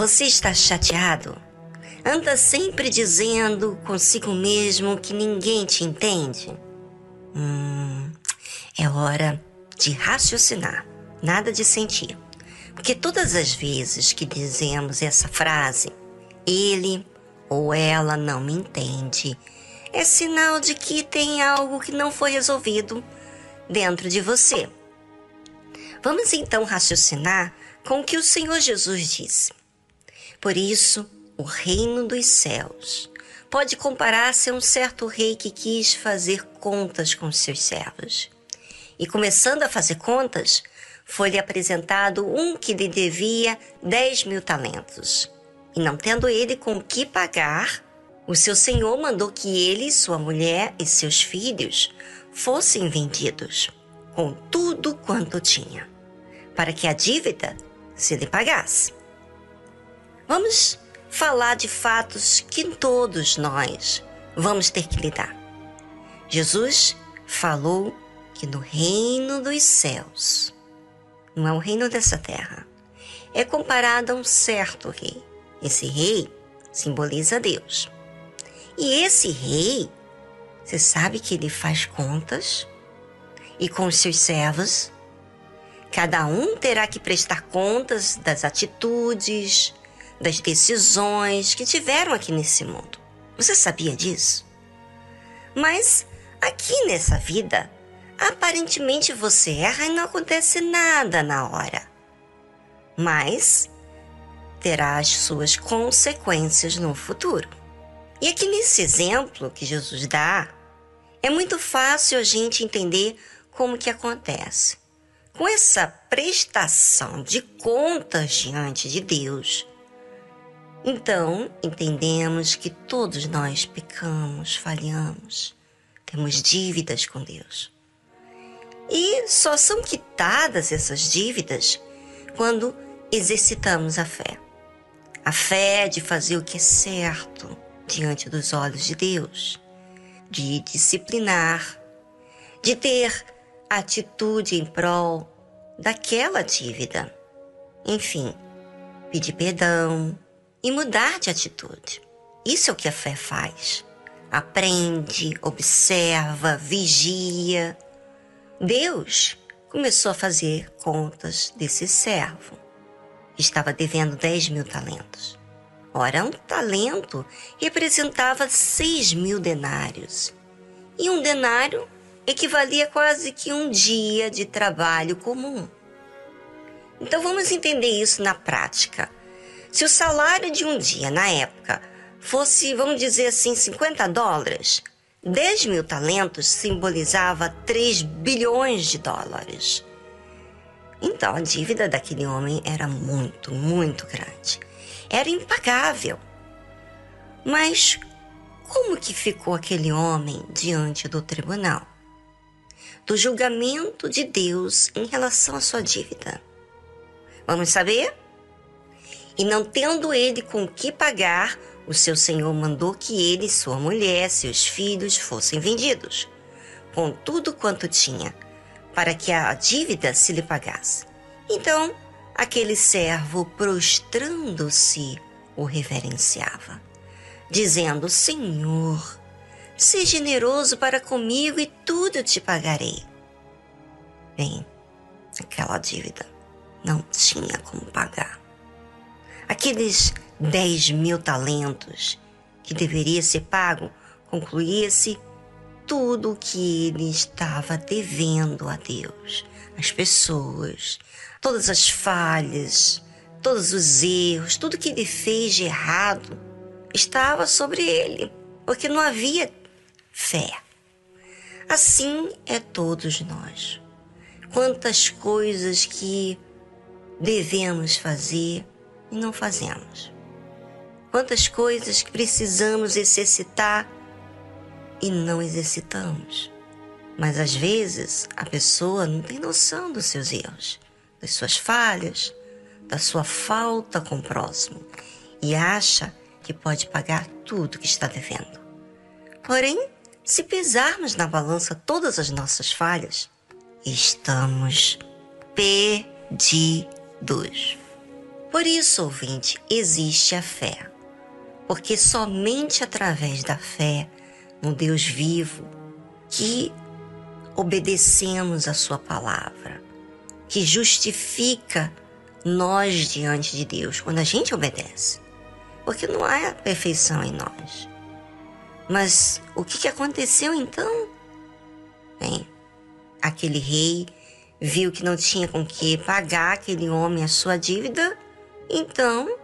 Você está chateado? Anda sempre dizendo consigo mesmo que ninguém te entende? Hum, é hora de raciocinar, nada de sentir. Porque todas as vezes que dizemos essa frase, ele ou ela não me entende, é sinal de que tem algo que não foi resolvido dentro de você. Vamos então raciocinar com o que o Senhor Jesus disse. Por isso, o reino dos céus pode comparar-se a um certo rei que quis fazer contas com seus servos. E começando a fazer contas, foi-lhe apresentado um que lhe devia dez mil talentos. E não tendo ele com que pagar, o seu senhor mandou que ele, sua mulher e seus filhos fossem vendidos, com tudo quanto tinha, para que a dívida se lhe pagasse. Vamos falar de fatos que todos nós vamos ter que lidar. Jesus falou que no reino dos céus, não é o reino dessa terra, é comparado a um certo rei. Esse rei simboliza Deus. E esse rei, você sabe que ele faz contas e com os seus servos, cada um terá que prestar contas das atitudes, das decisões que tiveram aqui nesse mundo. Você sabia disso? Mas aqui nessa vida, aparentemente você erra e não acontece nada na hora. Mas terá as suas consequências no futuro. E aqui nesse exemplo que Jesus dá, é muito fácil a gente entender como que acontece. Com essa prestação de contas diante de Deus, então, entendemos que todos nós pecamos, falhamos, temos dívidas com Deus. E só são quitadas essas dívidas quando exercitamos a fé. A fé de fazer o que é certo diante dos olhos de Deus, de disciplinar, de ter atitude em prol daquela dívida. Enfim, pedir perdão, e mudar de atitude. Isso é o que a fé faz. Aprende, observa, vigia. Deus começou a fazer contas desse servo. Estava devendo 10 mil talentos. Ora, um talento representava 6 mil denários. E um denário equivalia quase que um dia de trabalho comum. Então vamos entender isso na prática. Se o salário de um dia, na época, fosse, vamos dizer assim, 50 dólares, 10 mil talentos simbolizava 3 bilhões de dólares. Então a dívida daquele homem era muito, muito grande. Era impagável. Mas como que ficou aquele homem diante do tribunal? Do julgamento de Deus em relação à sua dívida. Vamos saber? E não tendo ele com que pagar, o seu senhor mandou que ele, sua mulher, seus filhos fossem vendidos, com tudo quanto tinha, para que a dívida se lhe pagasse. Então, aquele servo, prostrando-se, o reverenciava, dizendo: Senhor, seja generoso para comigo e tudo te pagarei. Bem, aquela dívida não tinha como pagar. Aqueles 10 mil talentos que deveria ser pago, concluía-se tudo o que ele estava devendo a Deus, as pessoas, todas as falhas, todos os erros, tudo que ele fez de errado estava sobre ele, porque não havia fé. Assim é todos nós. Quantas coisas que devemos fazer e não fazemos. Quantas coisas que precisamos exercitar e não exercitamos. Mas às vezes a pessoa não tem noção dos seus erros, das suas falhas, da sua falta com o próximo e acha que pode pagar tudo que está devendo. Porém, se pesarmos na balança todas as nossas falhas, estamos perdidos. Por isso, ouvinte, existe a fé. Porque somente através da fé no Deus vivo que obedecemos a Sua palavra, que justifica nós diante de Deus quando a gente obedece. Porque não há perfeição em nós. Mas o que aconteceu então? Bem, aquele rei viu que não tinha com que pagar aquele homem a sua dívida, então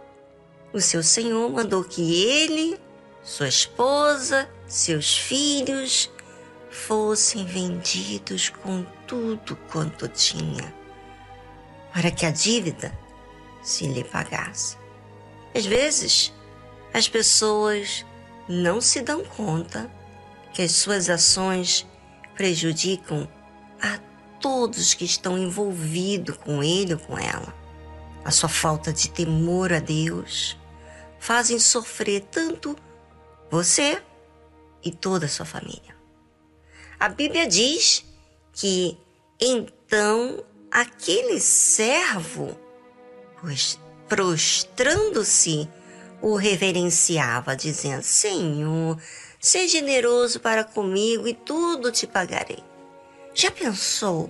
o seu senhor mandou que ele, sua esposa, seus filhos fossem vendidos com tudo quanto tinha, para que a dívida se lhe pagasse. Às vezes, as pessoas não se dão conta que as suas ações prejudicam a todos que estão envolvidos com ele ou com ela. A sua falta de temor a Deus fazem sofrer tanto você e toda a sua família. A Bíblia diz que então aquele servo, prostrando-se, o reverenciava, dizendo: Senhor, seja generoso para comigo e tudo te pagarei. Já pensou?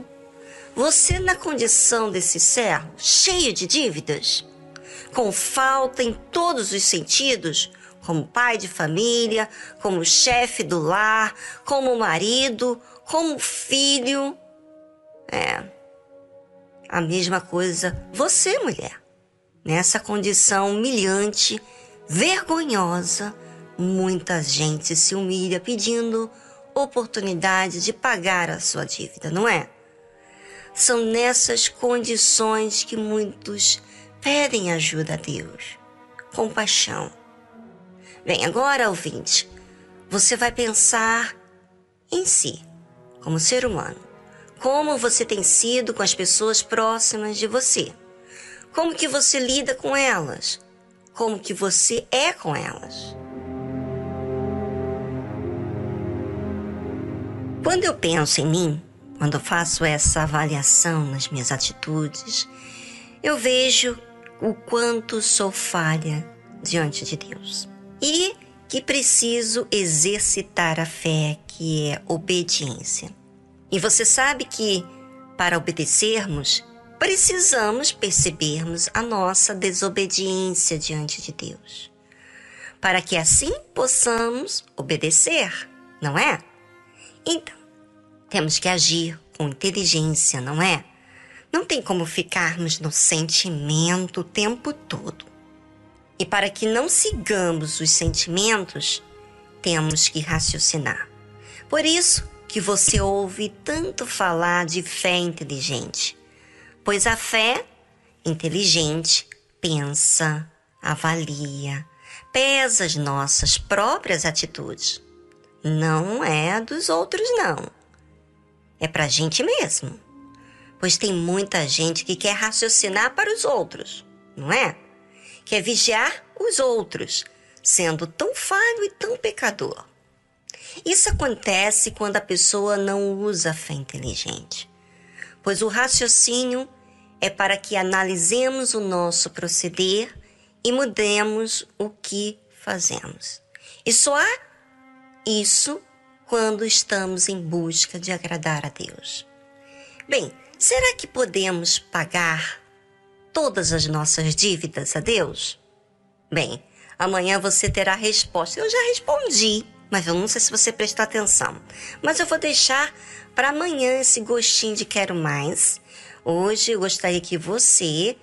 Você na condição desse servo, cheio de dívidas, com falta em todos os sentidos, como pai de família, como chefe do lar, como marido, como filho. É. A mesma coisa você, mulher. Nessa condição humilhante, vergonhosa, muita gente se humilha pedindo oportunidade de pagar a sua dívida, não é? São nessas condições que muitos pedem ajuda a Deus, compaixão. Bem, agora, ouvinte, você vai pensar em si, como ser humano. Como você tem sido com as pessoas próximas de você? Como que você lida com elas? Como que você é com elas? Quando eu penso em mim, quando faço essa avaliação nas minhas atitudes, eu vejo o quanto sou falha diante de Deus e que preciso exercitar a fé, que é obediência. E você sabe que para obedecermos, precisamos percebermos a nossa desobediência diante de Deus, para que assim possamos obedecer, não é? Então, temos que agir com inteligência, não é? Não tem como ficarmos no sentimento o tempo todo. E para que não sigamos os sentimentos, temos que raciocinar. Por isso que você ouve tanto falar de fé inteligente, pois a fé inteligente pensa, avalia, pesa as nossas próprias atitudes. Não é dos outros, não é para a gente mesmo. Pois tem muita gente que quer raciocinar para os outros, não é? Quer vigiar os outros, sendo tão falho e tão pecador. Isso acontece quando a pessoa não usa a fé inteligente, pois o raciocínio é para que analisemos o nosso proceder e mudemos o que fazemos. E só há isso quando estamos em busca de agradar a Deus. Bem, será que podemos pagar todas as nossas dívidas a Deus? Bem, amanhã você terá a resposta. Eu já respondi, mas eu não sei se você prestou atenção. Mas eu vou deixar para amanhã esse gostinho de quero mais. Hoje eu gostaria que você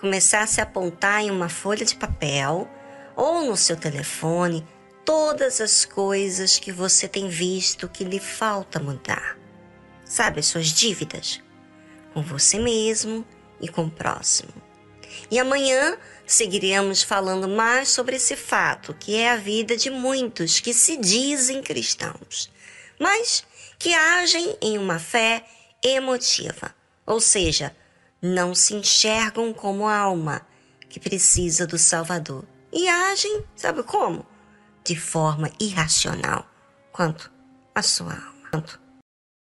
começasse a apontar em uma folha de papel ou no seu telefone todas as coisas que você tem visto que lhe falta mudar. Sabe as suas dívidas? Com você mesmo e com o próximo. E amanhã seguiremos falando mais sobre esse fato, que é a vida de muitos que se dizem cristãos, mas que agem em uma fé emotiva, ou seja, não se enxergam como alma que precisa do Salvador. E agem, sabe como? De forma irracional quanto a sua alma. Quanto